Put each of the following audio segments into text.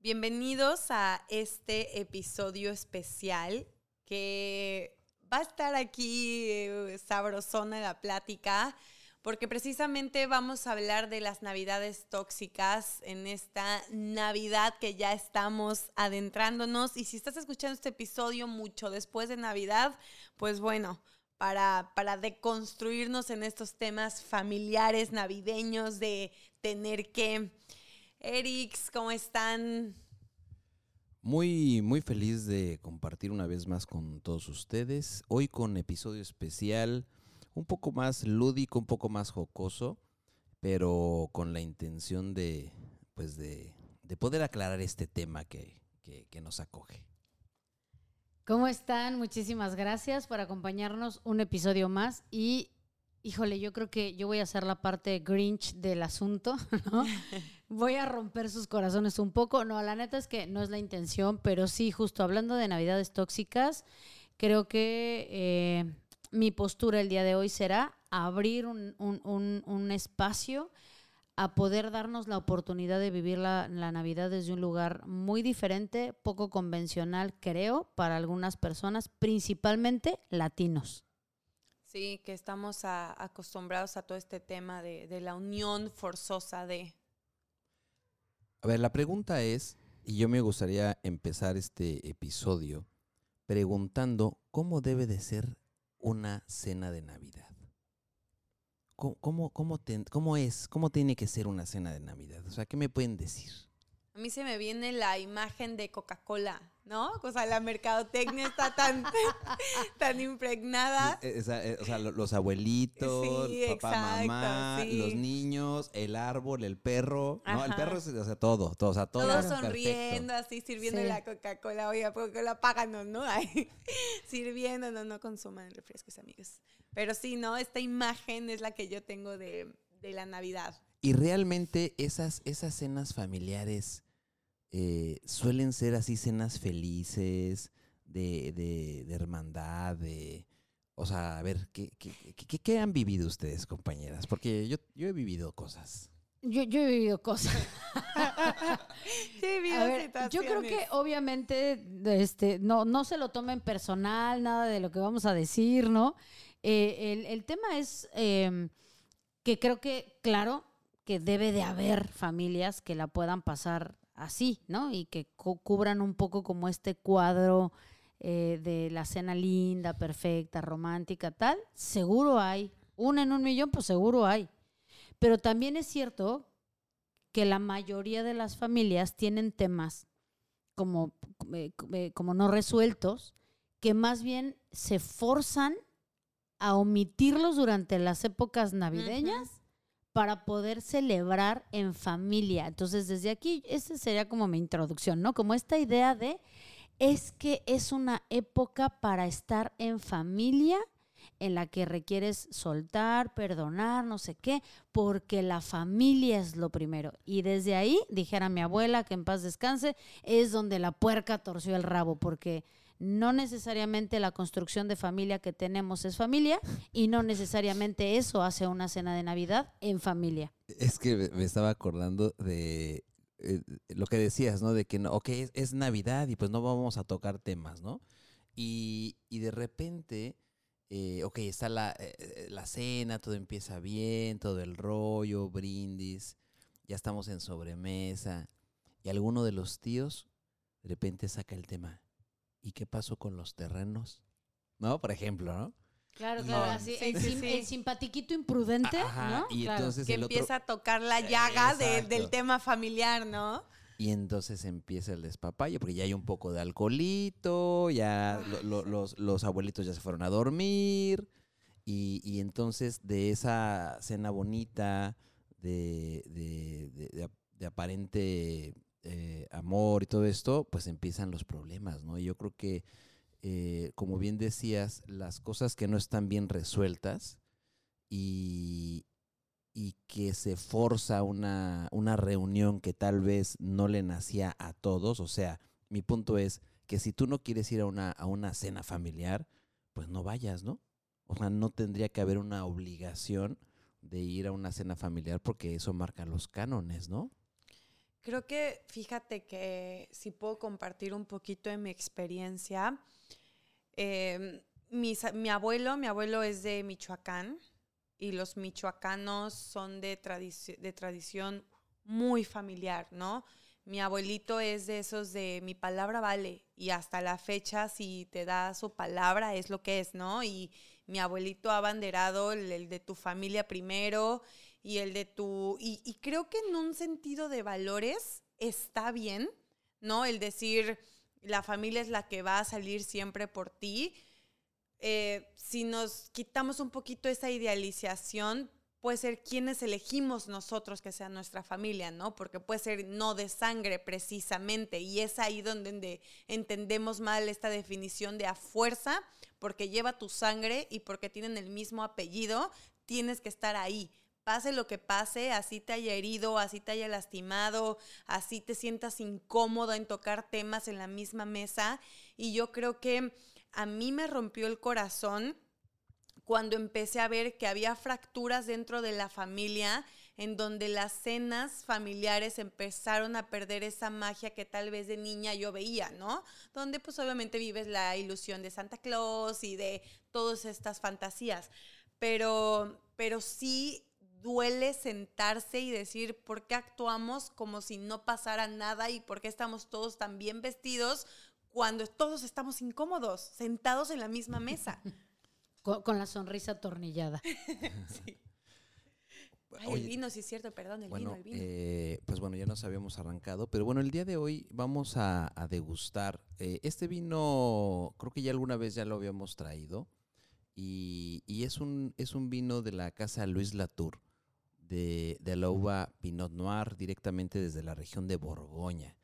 Bienvenidos a este episodio especial que va a estar aquí eh, sabrosona la plática porque precisamente vamos a hablar de las navidades tóxicas en esta Navidad que ya estamos adentrándonos. Y si estás escuchando este episodio mucho después de Navidad, pues bueno, para, para deconstruirnos en estos temas familiares navideños de tener que Erix, ¿cómo están? Muy, muy feliz de compartir una vez más con todos ustedes. Hoy con episodio especial, un poco más lúdico, un poco más jocoso, pero con la intención de, pues de, de poder aclarar este tema que, que, que nos acoge. ¿Cómo están? Muchísimas gracias por acompañarnos un episodio más y híjole, yo creo que yo voy a hacer la parte Grinch del asunto, ¿no? Voy a romper sus corazones un poco. No, la neta es que no es la intención, pero sí, justo hablando de navidades tóxicas, creo que eh, mi postura el día de hoy será abrir un, un, un, espacio a poder darnos la oportunidad de vivir la, la, Navidad desde un lugar muy diferente, poco convencional, creo, para algunas personas, principalmente latinos. Sí, que estamos acostumbrados a todo este tema de, de, la unión forzosa de... A ver, la pregunta es, y yo me gustaría empezar este episodio preguntando cómo debe de ser una cena de Navidad. ¿Cómo, cómo, cómo, cómo es, cómo tiene que ser una cena de Navidad? O sea, ¿qué me pueden decir? A mí se me viene la imagen de Coca-Cola, ¿no? O sea, la mercadotecnia está tan, tan impregnada. O sea, o sea, los abuelitos, sí, papá, exacto, mamá, sí. los niños, el árbol, el perro. Ajá. No, el perro es, o sea, todo, todo, o sea, todo. Todos sonriendo, perfecto. así, sirviendo sí. la Coca-Cola. Oye, Coca-Cola, páganos, ¿no? Ahí, sirviendo, no, no consuman refrescos, amigos. Pero sí, ¿no? Esta imagen es la que yo tengo de, de la Navidad. Y realmente esas, esas cenas familiares eh, suelen ser así cenas felices, de, de, de hermandad, de... O sea, a ver, ¿qué, qué, qué, qué han vivido ustedes, compañeras? Porque yo, yo he vivido cosas. Yo, yo he vivido cosas. sí, he vivido ver, yo creo que obviamente este, no, no se lo tomen personal, nada de lo que vamos a decir, ¿no? Eh, el, el, tema es eh, que creo que, claro, que debe de haber familias que la puedan pasar así, ¿no? Y que cu cubran un poco como este cuadro eh, de la cena linda, perfecta, romántica, tal. Seguro hay. Una en un millón, pues seguro hay. Pero también es cierto que la mayoría de las familias tienen temas como, eh, eh, como no resueltos, que más bien se forzan a omitirlos durante las épocas navideñas. Para poder celebrar en familia. Entonces, desde aquí, esa sería como mi introducción, ¿no? Como esta idea de, es que es una época para estar en familia en la que requieres soltar, perdonar, no sé qué, porque la familia es lo primero. Y desde ahí, dijera mi abuela, que en paz descanse, es donde la puerca torció el rabo, porque no necesariamente la construcción de familia que tenemos es familia y no necesariamente eso hace una cena de Navidad en familia. Es que me estaba acordando de eh, lo que decías, ¿no? De que, no, ok, es, Navidad y pues no vamos a tocar temas, ¿no? Y, y de repente, eh, ok, está la, eh, la cena, todo empieza bien, todo el rollo, brindis, ya estamos en sobremesa y alguno de los tíos de repente saca el tema ¿y qué pasó con los terrenos? ¿No? Por ejemplo, ¿no? Claro, claro, no. así, el, sí, sí. el, simpatiquito imprudente, Ajá, ¿no? Y claro. entonces que empieza otro... a tocar la llaga de, del tema familiar, ¿no? Y entonces empieza el despapalle, porque ya hay un poco de alcoholito, ya lo, lo, los, los, abuelitos ya se fueron a dormir, y, y entonces de esa cena bonita, de, de, de, de aparente eh, amor y todo esto, pues empiezan los problemas, ¿no? Y yo creo que, eh, como bien decías, las cosas que no están bien resueltas y, y que se forza una, una reunión que tal vez no le nacía a todos, o sea, mi punto es que si tú no quieres ir a una, a una cena familiar, pues no vayas, ¿no? O sea, no tendría que haber una obligación de ir a una cena familiar porque eso marca los cánones, ¿no? Creo que fíjate que si puedo compartir un poquito de mi experiencia. eh, mis- mi abuelo, mi abuelo es de Michoacán y los michoacanos son de, tradici- de tradición muy familiar, ¿no? Mi abuelito es de esos de mi palabra vale y hasta la fecha si te da su palabra es lo que es, ¿no? Y mi abuelito ha abanderado el, el de tu familia primero y el de tu... Y, y creo que en un sentido de valores está bien, ¿no? El decir la familia es la que va a salir siempre por ti. Eh, si nos quitamos un poquito esa idealización, puede ser quienes elegimos nosotros que sea nuestra familia, ¿no? Porque puede ser no de sangre precisamente. Y es ahí donde, entendemos mal esta definición de a fuerza, porque lleva tu sangre y porque tienen el mismo apellido, tienes que estar ahí. Pase lo que pase, así te haya herido, así te haya lastimado, así te sientas incómodo en tocar temas en la misma mesa. Y yo creo que a mí me rompió el corazón cuando empecé a ver que había fracturas dentro de la familia, en donde las cenas familiares empezaron a perder esa magia que tal vez de niña yo veía, ¿no? Donde pues obviamente vives la ilusión de Santa Claus y de todas estas fantasías. Pero, pero sí duele sentarse y decir por qué actuamos como si no pasara nada y por qué estamos todos tan bien vestidos cuando todos estamos incómodos, sentados en la misma mesa. Con, con la sonrisa atornillada. Sí. Ay, el vino, sí es cierto, perdón, el Bueno, vino, el vino. eh, pues bueno, ya nos habíamos arrancado, pero bueno, el día de hoy vamos a, a degustar. eh, este vino, creo que ya alguna vez ya lo habíamos traído, y, y es, un, es un vino de la casa Luis Latour, de, de la uva Pinot Noir, directamente desde la región de Borgoña.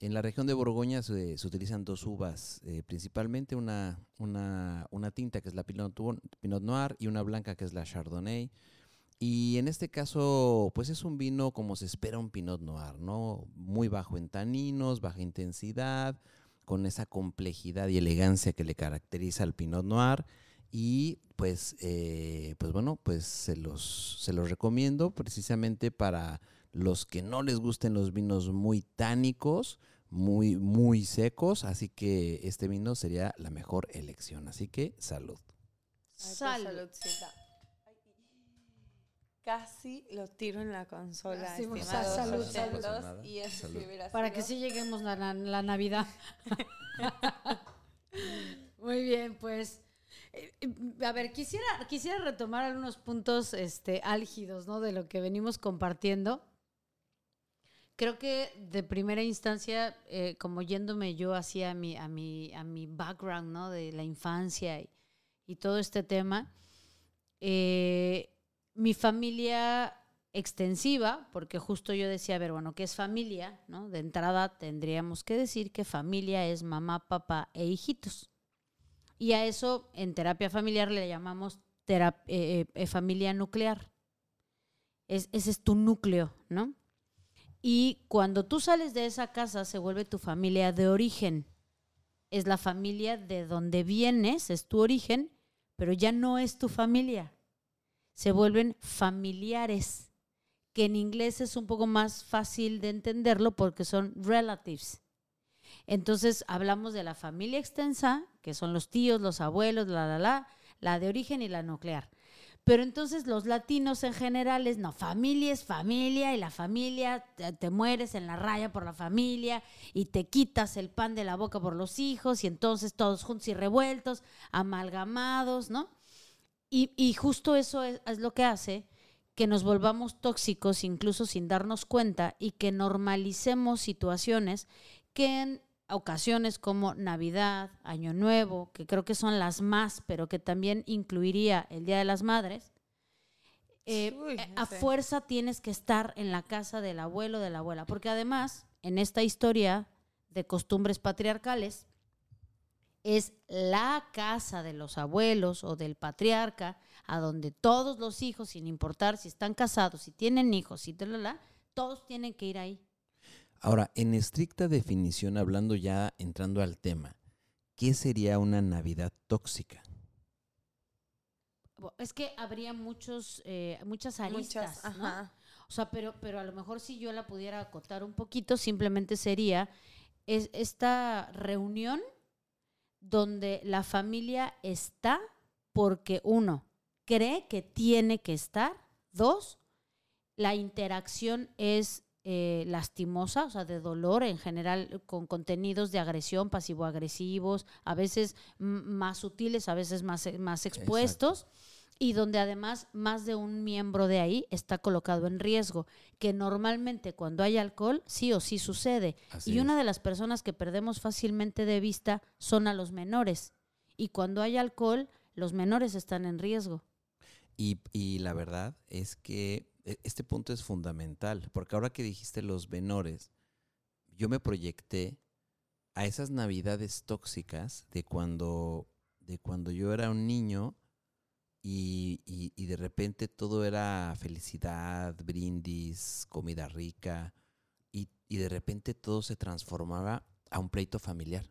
En la región de Borgoña se, utilizan dos uvas, eh, principalmente una, una, una tinta que es la Pinot, Pinot Noir y una blanca que es la Chardonnay. Y en este caso, pues es un vino como se espera un Pinot Noir, ¿no? Muy bajo en taninos, baja intensidad, con esa complejidad y elegancia que le caracteriza al Pinot Noir. Y pues, eh, pues bueno, pues se los, se los recomiendo precisamente para los que no les gusten los vinos muy tánicos, muy, muy secos. Así que este vino sería la mejor elección. Así que salud. Pues, Salud. saludcita. Casi lo tiro en la consola. Sí, salud, salud. Y Salud. Para que sí lleguemos a la, la Navidad. Muy bien, pues. Eh, A ver, quisiera, quisiera retomar algunos puntos este, álgidos, ¿no? De lo que venimos compartiendo. Creo que de primera instancia, eh, como yéndome yo hacia mi, a mi, a mi background, ¿no? De la infancia y, y todo este tema, eh, mi familia extensiva, porque justo yo decía, a ver, bueno, ¿qué es familia? ¿no? De entrada tendríamos que decir que familia es mamá, papá e hijitos. Y a eso en terapia familiar le llamamos terap- eh, eh, familia nuclear. Es, ese es tu núcleo, ¿no? Y cuando tú sales de esa casa se vuelve tu familia de origen. Es la familia de donde vienes, es tu origen, pero ya no es tu familia. Se vuelven familiares, que en inglés es un poco más fácil de entenderlo porque son relatives. Entonces hablamos de la familia extensa, que son los tíos, los abuelos, la, la, la, la de origen y la nuclear. Pero entonces los latinos en general es, no, familia es familia y la familia, te, te mueres en la raya por la familia y te quitas el pan de la boca por los hijos y entonces todos juntos y revueltos, amalgamados, ¿no? Y, y justo eso es, es lo que hace que nos volvamos tóxicos incluso sin darnos cuenta y que normalicemos situaciones que en ocasiones como Navidad, Año Nuevo, que creo que son las más, pero que también incluiría el Día de las Madres, eh, Uy, eh, no a sé. fuerza tienes que estar en la casa del abuelo o de la abuela, porque además en esta historia de costumbres patriarcales es la casa de los abuelos o del patriarca a donde todos los hijos, sin importar si están casados, si tienen hijos, si talala, todos tienen que ir ahí. Ahora, en estricta definición, hablando ya entrando al tema, ¿qué sería una Navidad tóxica? Es que habría muchos, eh, muchas aristas, Muchas, ¿no? ajá. O sea, pero, pero a lo mejor si yo la pudiera acotar un poquito, simplemente sería es esta reunión donde la familia está porque uno cree que tiene que estar, dos, la interacción es eh, lastimosa, o sea, de dolor en general, con contenidos de agresión, pasivo-agresivos, a veces más sutiles, a veces más, más expuestos y donde además más de un miembro de ahí está colocado en riesgo, que normalmente cuando hay alcohol sí o sí sucede. y una de las personas que perdemos fácilmente de vista son a los menores. Y cuando hay alcohol, los menores están en riesgo. Y, y la verdad es que este punto es fundamental, porque ahora que dijiste los menores, yo me proyecté a esas navidades tóxicas de cuando, de cuando yo era un niño y, y, de repente todo era felicidad, brindis, comida rica, y, y, de repente todo se transformaba a un pleito familiar.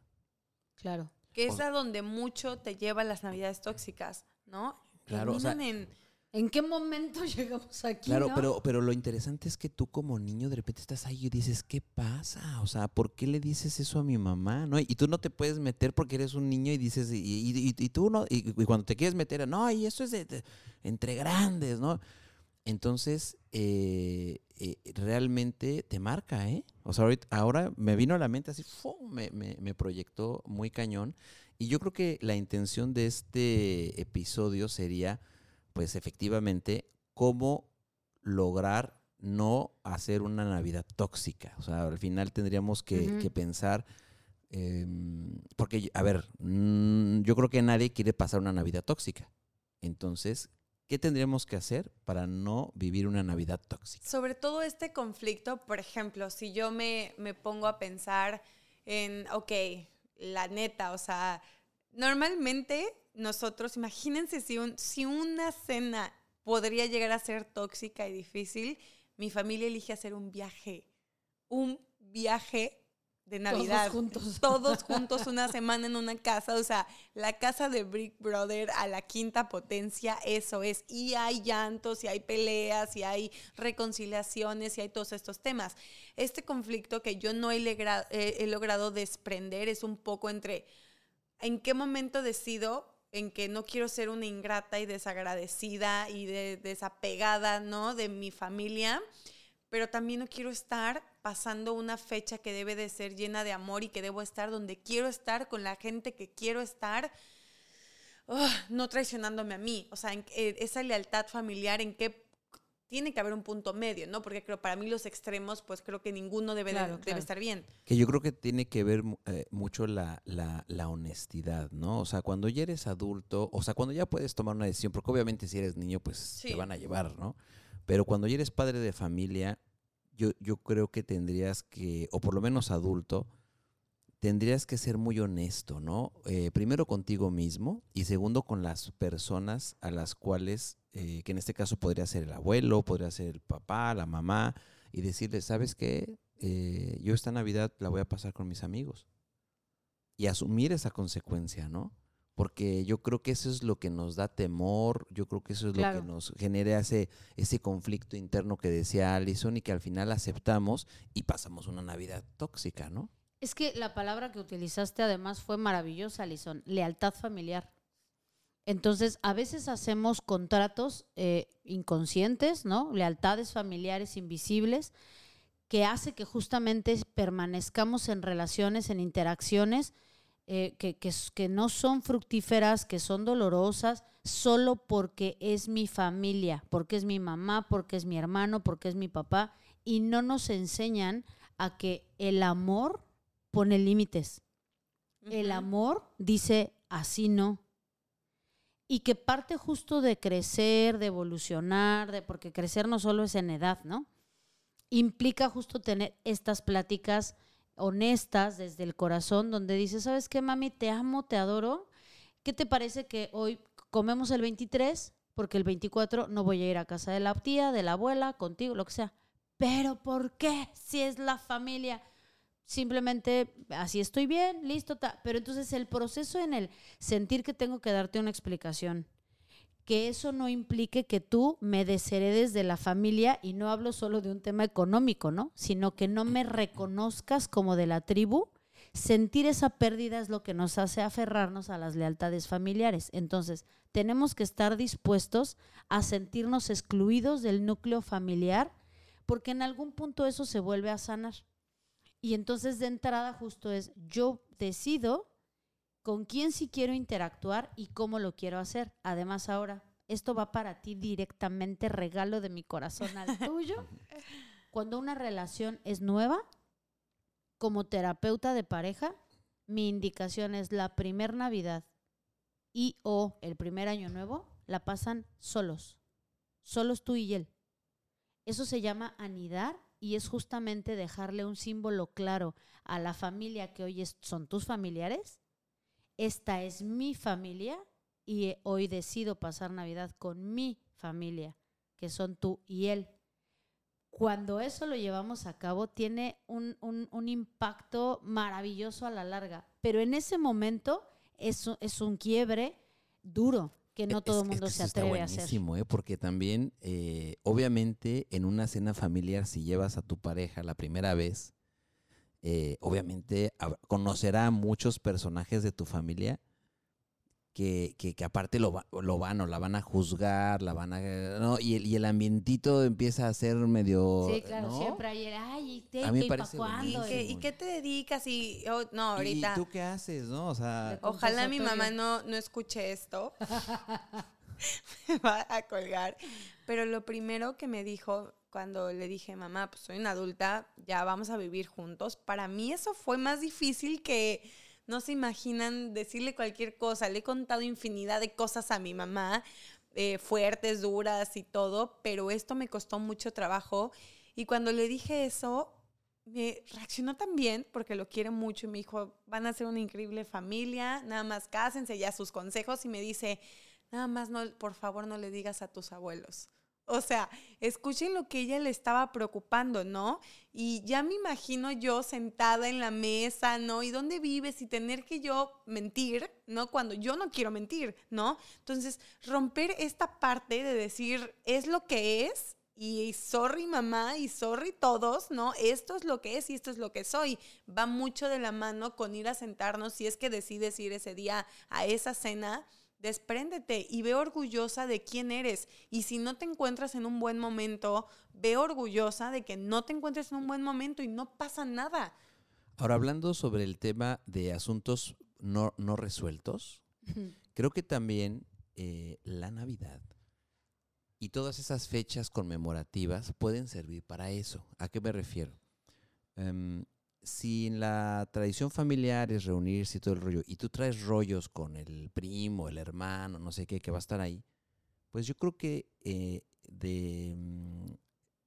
Claro. Que es a donde mucho te lleva las navidades tóxicas, ¿no? Claro, o sea, en ¿En qué momento llegamos aquí? Claro, pero, pero lo interesante es que tú como niño de repente estás ahí y dices, ¿qué pasa? O sea, ¿por qué le dices eso a mi mamá? ¿No? Y tú no te puedes meter porque eres un niño y dices, y, tú no, y, cuando te quieres meter, no, y eso es de, entre grandes, ¿no? Entonces, eh, eh, realmente te marca, ¿eh? O sea, ahora me vino a la mente así, me, me, me proyectó muy cañón. Y yo creo que la intención de este episodio sería pues efectivamente, cómo lograr no hacer una Navidad tóxica. O sea, al final tendríamos que, pensar, em, porque, a ver, mm, yo creo que nadie quiere pasar una Navidad tóxica. Entonces, ¿qué tendríamos que hacer para no vivir una Navidad tóxica? Sobre todo este conflicto, por ejemplo, si yo me, me pongo a pensar en, ok, la neta, o sea, normalmente nosotros, imagínense si, un, si una cena podría llegar a ser tóxica y difícil, mi familia elige hacer un viaje, un viaje de Navidad. Todos juntos. Todos juntos una semana en una casa. O sea, la casa de Brick Brother a la quinta potencia, eso es. Y hay llantos, y hay peleas, y hay reconciliaciones, y hay todos estos temas. Este conflicto que yo no he, he logrado desprender es un poco entre en qué momento decido en que no quiero ser una ingrata y desagradecida y desapegada, ¿no? De mi familia, pero también no quiero estar pasando una fecha que debe de ser llena de amor y que debo estar donde quiero estar con la gente que quiero estar, no traicionándome a mí. O sea, eh, esa lealtad familiar, ¿en qué tiene que haber un punto medio, ¿no? Porque creo para mí los extremos, pues creo que ninguno debe, debe estar bien. Que yo creo que tiene que ver eh, mucho la, la, honestidad, ¿no? O sea, cuando ya eres adulto, o sea, cuando ya puedes tomar una decisión, porque obviamente si eres niño, pues te van a llevar, ¿no? Pero cuando ya eres padre de familia, yo, yo creo que tendrías que, o por lo menos adulto, tendrías que ser muy honesto, ¿no? Eh, primero contigo mismo y segundo con las personas a las cuales, eh, que en este caso podría ser el abuelo, podría ser el papá, la mamá, y decirle, ¿sabes qué? Eh, yo esta Navidad la voy a pasar con mis amigos. Y asumir esa consecuencia, ¿no? Porque yo creo que eso es lo que nos da temor, yo creo que eso es lo que nos genera ese, ese conflicto interno que decía Alison y que al final aceptamos y pasamos una Navidad tóxica, ¿no? Es que la palabra que utilizaste además fue maravillosa, Alison, lealtad familiar. Entonces, a veces hacemos contratos eh, inconscientes, ¿no? Lealtades familiares invisibles que hace que justamente permanezcamos en relaciones, en interacciones eh, que, que no son fructíferas, que son dolorosas, solo porque es mi familia, porque es mi mamá, porque es mi hermano, porque es mi papá, y no nos enseñan a que el amor pone límites. El amor dice así no. Y que parte justo de crecer, de evolucionar, de, porque crecer no solo es en edad, ¿no? Implica justo tener estas pláticas honestas desde el corazón, donde dices, ¿sabes qué, mami? Te amo, te adoro. ¿Qué te parece que hoy comemos el 23? Porque el 24 no voy a ir a casa de la tía, de la abuela, contigo, lo que sea. Pero ¿por qué? Si es la familia simplemente así estoy bien, listo, pero entonces el proceso en el sentir que tengo que darte una explicación, que eso no implique que tú me desheredes de la familia y no hablo solo de un tema económico, ¿no? Sino que no me reconozcas como de la tribu. Sentir esa pérdida es lo que nos hace aferrarnos a las lealtades familiares. Entonces, tenemos que estar dispuestos a sentirnos excluidos del núcleo familiar porque en algún punto eso se vuelve a sanar. Y entonces de entrada justo es, yo decido con quién sí quiero interactuar y cómo lo quiero hacer. Además ahora, esto va para ti directamente, regalo de mi corazón al tuyo. Cuando una relación es nueva, como terapeuta de pareja, mi indicación es la primer Navidad y o el primer año nuevo, la pasan solos, solos tú y él. Eso se llama anidar y es justamente dejarle un símbolo claro a la familia que hoy son tus familiares esta es mi familia y hoy decido pasar Navidad con mi familia, que son tú y él. Cuando eso lo llevamos a cabo, tiene un, impacto maravilloso a la larga, pero en ese momento es, es un quiebre duro que no todo el mundo se atreve a hacer. ¿eh? Porque también, eh, obviamente, en una cena familiar, si llevas a tu pareja la primera vez, eh, obviamente conocerá a muchos personajes de tu familia que, que, aparte lo, lo, van o la van a juzgar, la van a... ¿no? Y, el, y el ambientito empieza a ser medio... Sí, claro, siempre hay ay, ¿y, a mí me parece ¿Y, qué, ¿Y qué te dedicas? Y, oh, no, ahorita... ¿Y tú qué haces, no? O sea... Ojalá mi mamá no, no escuche esto. me va a colgar. Pero lo primero que me dijo cuando le dije, mamá, pues soy una adulta, ya vamos a vivir juntos, para mí eso fue más difícil que no se imaginan decirle cualquier cosa. Le he contado infinidad de cosas a mi mamá, eh, fuertes, duras y todo, pero esto me costó mucho trabajo. Y cuando le dije eso, me reaccionó también porque lo quiere mucho y me dijo, van a ser una increíble familia, nada más cásense ya sus consejos y me dice, nada más no, por favor no le digas a tus abuelos. O sea, escuchen lo que ella le estaba preocupando, ¿no? Y ya me imagino yo sentada en la mesa, ¿no? ¿Y dónde vives? Y tener que yo mentir, ¿no? Cuando yo no quiero mentir, ¿no? Entonces, romper esta parte de decir, es lo que es, y sorry mamá y sorry todos, ¿no? Esto es lo que es y esto es lo que soy. Va mucho de la mano con ir a sentarnos si es que decides ir ese día a esa cena despréndete y ve orgullosa de quién eres. Y si no te encuentras en un buen momento, ve orgullosa de que no te encuentres en un buen momento y no pasa nada. Ahora, hablando sobre el tema de asuntos no, resueltos, creo que también eh, la Navidad y todas esas fechas conmemorativas pueden servir para eso. ¿A qué me refiero? Em, si en la tradición familiar es reunirse y todo el rollo, y tú traes rollos con el primo, el hermano, no sé qué, que va a estar ahí, pues yo creo que eh, mm,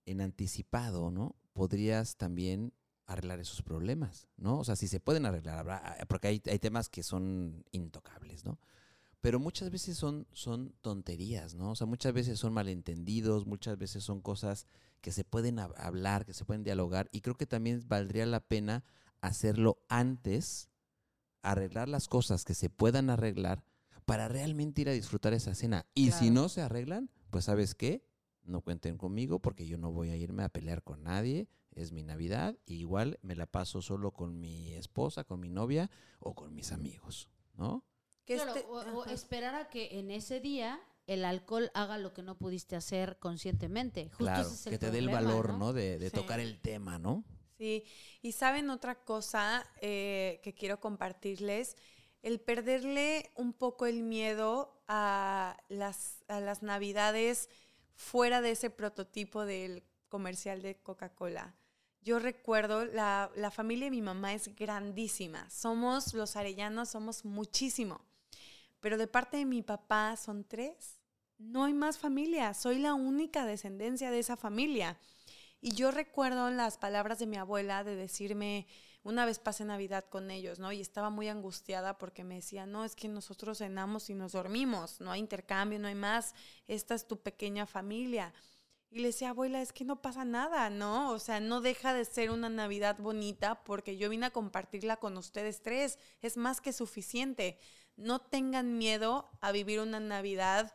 en anticipado, ¿no? Podrías también arreglar esos problemas, ¿no? O sea, si se pueden arreglar, ah, porque hay temas que son intocables, ¿no? Pero muchas veces son, son tonterías, ¿no? O sea, muchas veces son malentendidos, muchas veces son cosas que se pueden hablar, que se pueden dialogar, y creo que también valdría la pena hacerlo antes, arreglar las cosas que se puedan arreglar para realmente ir a disfrutar esa cena. Y si no se arreglan, pues sabes qué, no cuenten conmigo porque yo no voy a irme a pelear con nadie, es mi Navidad, y igual me la paso solo con mi esposa, con mi novia o con mis amigos, ¿no? Claro, este o, esperar a que en ese día el alcohol haga lo que no pudiste hacer conscientemente. Justo claro, ese que te dé el valor, ¿no? De, tocar el tema, ¿no? Sí, y saben otra cosa eh, que quiero compartirles, el perderle un poco el miedo a las, a las navidades fuera de ese prototipo del comercial de Coca-Cola. Yo recuerdo, la, la, familia de mi mamá es grandísima. Somos, los arellanos, somos muchísimo pero de parte de mi papá son tres. No hay más familia, soy la única descendencia de esa familia. Y yo recuerdo las palabras de mi abuela de decirme, una vez pasé Navidad con ellos, ¿no? Y estaba muy angustiada porque me decía, no, es que nosotros cenamos y nos dormimos, no hay intercambio, no hay más, esta es tu pequeña familia. Y le decía, abuela, es que no pasa nada, ¿no? O sea, no deja de ser una Navidad bonita porque yo vine a compartirla con ustedes tres, es más que suficiente no tengan miedo a vivir una Navidad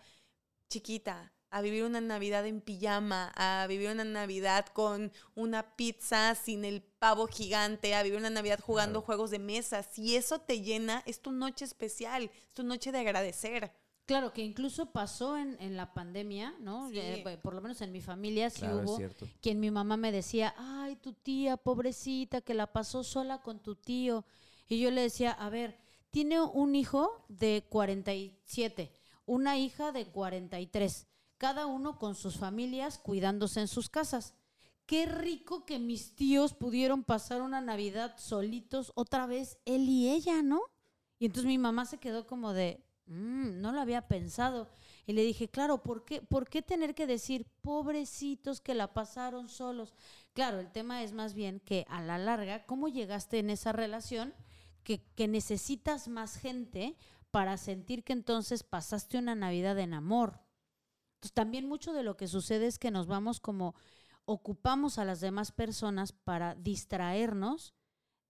chiquita a vivir una Navidad en pijama, a vivir una Navidad con una pizza sin el pavo gigante, a vivir una Navidad jugando juegos de mesa. Si eso te llena, es tu noche especial, es tu noche de agradecer. Claro, que incluso pasó en, en la pandemia, ¿no? Sí. Eh, por lo menos en mi familia sí Claro, hubo cierto. quien mi mamá me decía, ay, tu tía, pobrecita, que la pasó sola con tu tío. Y yo le decía, a ver, tiene un hijo de 47, una hija de 43, cada uno con sus familias cuidándose en sus casas. Qué rico que mis tíos pudieron pasar una Navidad solitos otra vez, él y ella, ¿no? Y entonces mi mamá se quedó como de, "Mm, no lo había pensado. Y le dije, claro, ¿por qué, ¿por qué tener que decir, pobrecitos que la pasaron solos? Claro, el tema es más bien que a la larga, ¿cómo llegaste en esa relación que, que necesitas más gente para sentir que entonces pasaste una Navidad en amor? Entonces también mucho de lo que sucede es que nos vamos como ocupamos a las demás personas para distraernos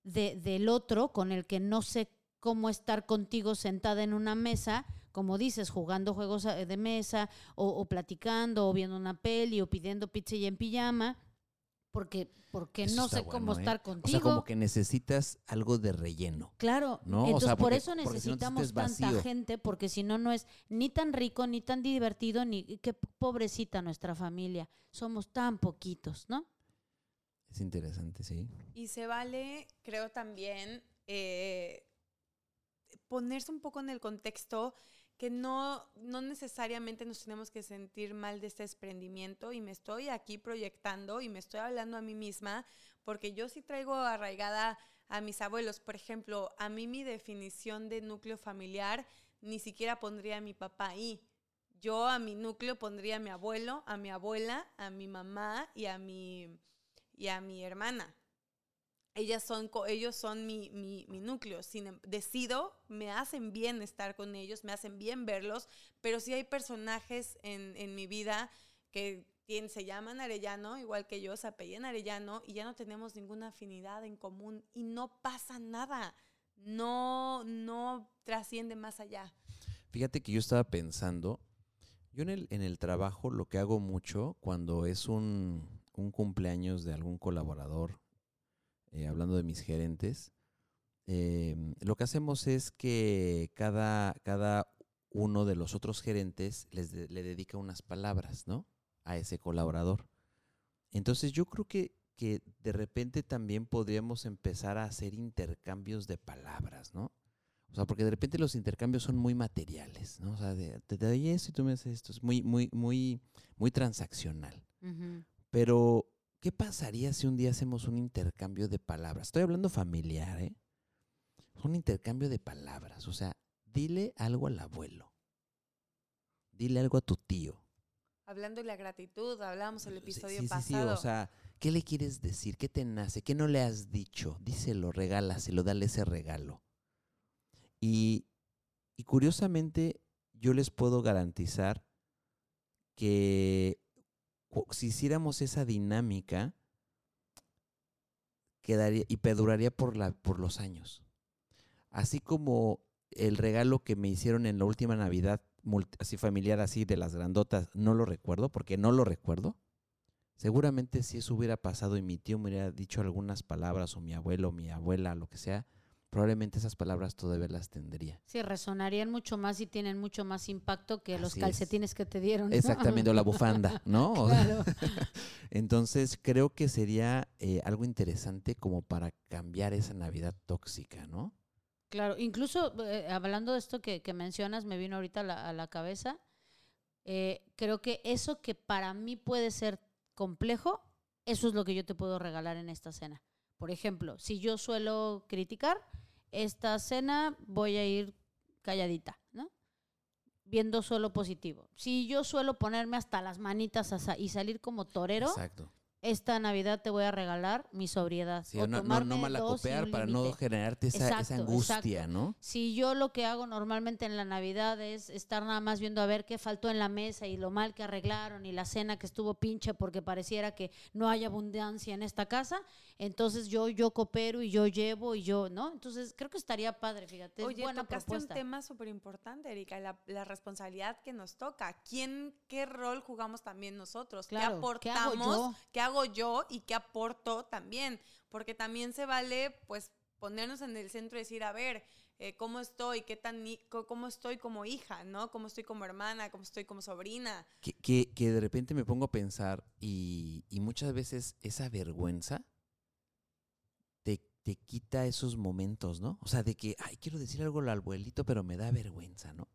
de- del otro con el que no sé cómo estar contigo sentada en una mesa, como dices, jugando juegos eh, de mesa o, o platicando o viendo una peli o pidiendo pizza y en pijama, porque, porque Eso no sé cómo ¿eh? estar O contigo. sea, como que necesitas algo de relleno. Claro, ¿no? O entonces por eso si no necesitamos tanta gente, porque si no, no es ni tan rico, ni tan divertido, ni qué pobrecita nuestra familia. Somos tan poquitos, ¿no? Es interesante, sí. Y se vale, creo también, eh, ponerse un poco en el contexto que no, no necesariamente nos tenemos que sentir mal de este desprendimiento y me estoy aquí proyectando y me estoy hablando a mí misma porque yo sí traigo arraigada a mis abuelos. Por ejemplo, a mí mi definición de núcleo familiar ni siquiera pondría a mi papá ahí. Yo a mi núcleo pondría a mi abuelo, a mi abuela, a mi mamá y a mi, y a mi hermana ellas son, ellos son mi, mi, mi núcleo. Sin, em- decido, me hacen bien estar con ellos, me hacen bien verlos, pero sí hay personajes en, en mi vida que tienen- se llaman Arellano, igual que yo, se apellidan Arellano, y ya no tenemos ninguna afinidad en común y no pasa nada. No, no trasciende más allá. Fíjate que yo estaba pensando, yo en el, en el trabajo lo que hago mucho cuando es un, un cumpleaños de algún colaborador, eh, hablando de mis gerentes, eh, lo que hacemos es que cada, cada uno de los otros gerentes les de- le dedica unas palabras, ¿no? A ese colaborador. Entonces yo creo que, que de repente también podríamos empezar a hacer intercambios de palabras, ¿no? O sea, porque de repente los intercambios son muy materiales, ¿no? O sea, de- te doy esto y tú me haces esto. Es muy, muy, muy, muy transaccional. Ujú. Pero, ¿qué pasaría si un día hacemos un intercambio de palabras? Estoy hablando familiar, ¿eh? Un intercambio de palabras. O sea, dile algo al abuelo. Dile algo a tu tío. Hablando de la gratitud, hablábamos el Sí, episodio sí, sí, sí, pasado. o sea, ¿qué le quieres decir? ¿Qué te nace? ¿Qué no le has dicho? Díselo, regálaselo, dale ese regalo. Y, y curiosamente, yo les puedo garantizar que si hiciéramos esa dinámica, quedaría y perduraría por, la, por los años. Así como el regalo que me hicieron en la última Navidad, así familiar, así de las grandotas, no lo recuerdo, porque no lo recuerdo. Seguramente si eso hubiera pasado y mi tío me hubiera dicho algunas palabras, o mi abuelo, mi abuela, lo que sea, probablemente esas palabras todavía las tendría. Sí, resonarían mucho más y tienen mucho más impacto que los es. calcetines que te dieron. ¿no? Exactamente, o la bufanda, ¿no? Claro. Entonces creo que sería eh, algo interesante como para cambiar esa Navidad tóxica, ¿no? Claro, incluso eh, hablando de esto que, que mencionas, me vino ahorita a la, a la cabeza. eh, creo que eso que para mí puede ser complejo, eso es lo que yo te puedo regalar en esta cena. Por ejemplo, si yo suelo criticar, esta cena voy a ir calladita, ¿no? Viendo solo positivo. Si yo suelo ponerme hasta las manitas y salir como torero, Exacto. Esta Navidad te voy a regalar mi sobriedad. Sí, o no, no, tomarme no malacopear para no generarte esa, angustia, exacto. ¿no? Si yo lo que hago normalmente en la Navidad es estar nada más viendo a ver qué faltó en la mesa y lo mal que arreglaron y la cena que estuvo pinche porque pareciera que no hay abundancia en esta casa, entonces yo yo coopero y yo llevo y yo, ¿no? Entonces creo que estaría padre, fíjate, es Oye, buena tocaste propuesta. un tema súper importante, Erika, la, la responsabilidad que nos toca. ¿Quién, qué rol jugamos también nosotros? Claro, ¿Qué ¿qué hago aportamos? yo? ¿Qué hago yo y qué aporto también? Porque también se vale, pues, ponernos en el centro y decir, a ver, eh, ¿cómo estoy? ¿Qué tan, cómo estoy como hija, no? ¿Cómo estoy como hermana? ¿Cómo estoy como sobrina? Que, que, que de repente me pongo a pensar y, y muchas veces esa vergüenza te, te quita esos momentos, ¿no? O sea, de que, ay, quiero decir algo al abuelito, pero me da vergüenza, ¿no?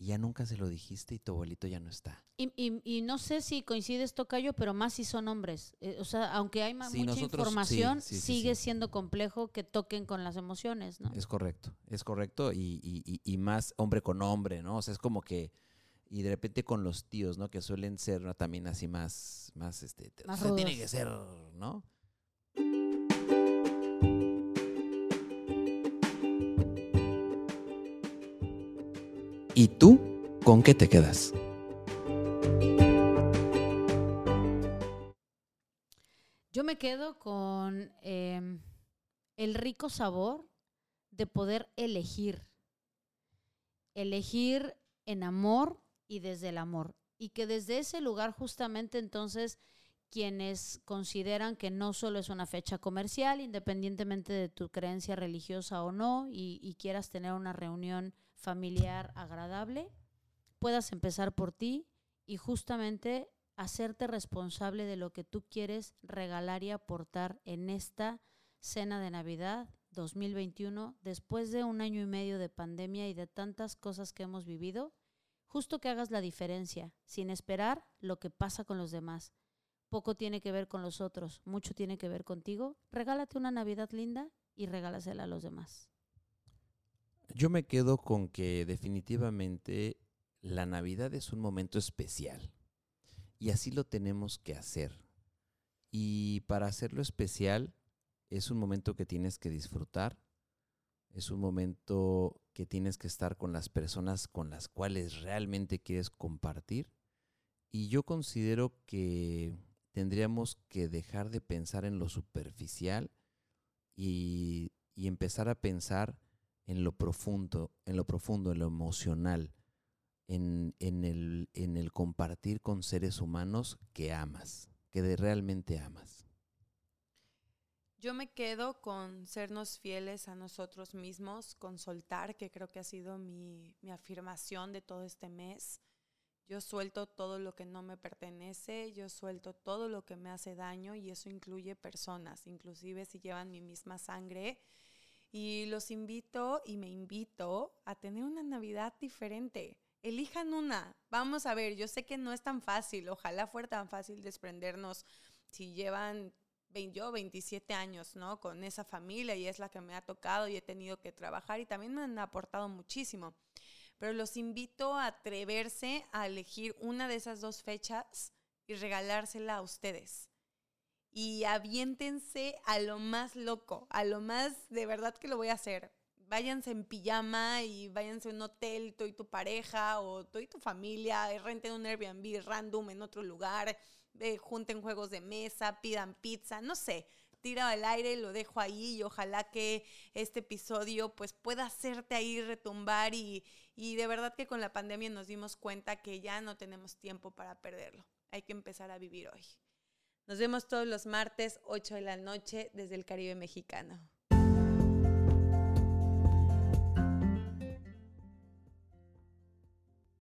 Y ya nunca se lo dijiste y tu abuelito ya no está. Y, y- y no sé si coincides, Tocayo, pero más si son hombres. Eh, o sea, aunque hay Sí, mucha nosotros- información, sí, sí, sí, sigue siendo complejo que toquen con las emociones, ¿no? Es correcto, es correcto y, y- más hombre con hombre, ¿no? O sea, es como que, y de repente con los tíos, ¿no? Que suelen ser ¿no? también así más, más, este, te- Más o sea, tiene que ser, ¿no? ¿Y tú con qué te quedas? Yo me quedo con em, el rico sabor de poder elegir. Elegir en amor y desde el amor. Y que desde ese lugar justamente entonces quienes consideran que no solo es una fecha comercial, independientemente de tu creencia religiosa o no, y, y quieras tener una reunión familiar agradable, puedas empezar por ti y justamente hacerte responsable de lo que tú quieres regalar y aportar en esta cena de Navidad 2021, después de un año y medio de pandemia y de tantas cosas que hemos vivido, justo que hagas la diferencia, sin esperar lo que pasa con los demás. Poco tiene que ver con los otros, mucho tiene que ver contigo. Regálate una Navidad linda y regálasela a los demás. Yo me quedo con que definitivamente la Navidad es un momento especial y así lo tenemos que hacer. Y para hacerlo especial es un momento que tienes que disfrutar, es un momento que tienes que estar con las personas con las cuales realmente quieres compartir. Y yo considero que tendríamos que dejar de pensar en lo superficial y, empezar a pensar en lo profundo, en lo profundo, en lo emocional, en, en el, en el compartir con seres humanos que amas, que realmente amas. Yo me quedo con sernos fieles a nosotros mismos, con soltar, que creo que ha sido mi, mi afirmación de todo este mes. Yo suelto todo lo que no me pertenece, yo suelto todo lo que me hace daño y eso incluye personas, inclusive si llevan mi misma sangre. Y los invito y me invito a tener una Navidad diferente. Elijan una. Vamos a ver, yo sé que no es tan fácil, ojalá fuera tan fácil desprendernos si llevan yo 27 años, ¿no? Con esa familia y es la que me ha tocado y he tenido que trabajar y también me han aportado muchísimo. Pero los invito a atreverse a elegir una de esas dos fechas y regalársela a ustedes. Y aviéntense a lo más loco, a lo más de verdad que lo voy a hacer. Váyanse en pijama y váyanse a un hotel, tú y tu pareja o tú y tu familia, y renten un Airbnb random en otro lugar, eh, junten juegos de mesa, pidan pizza, no sé, tira al aire, lo dejo ahí y ojalá que este episodio pues pueda hacerte ahí retumbar y, y de verdad que con la pandemia nos dimos cuenta que ya no tenemos tiempo para perderlo. Hay que empezar a vivir hoy. Nos vemos todos los martes, 8 de la noche, desde el Caribe mexicano.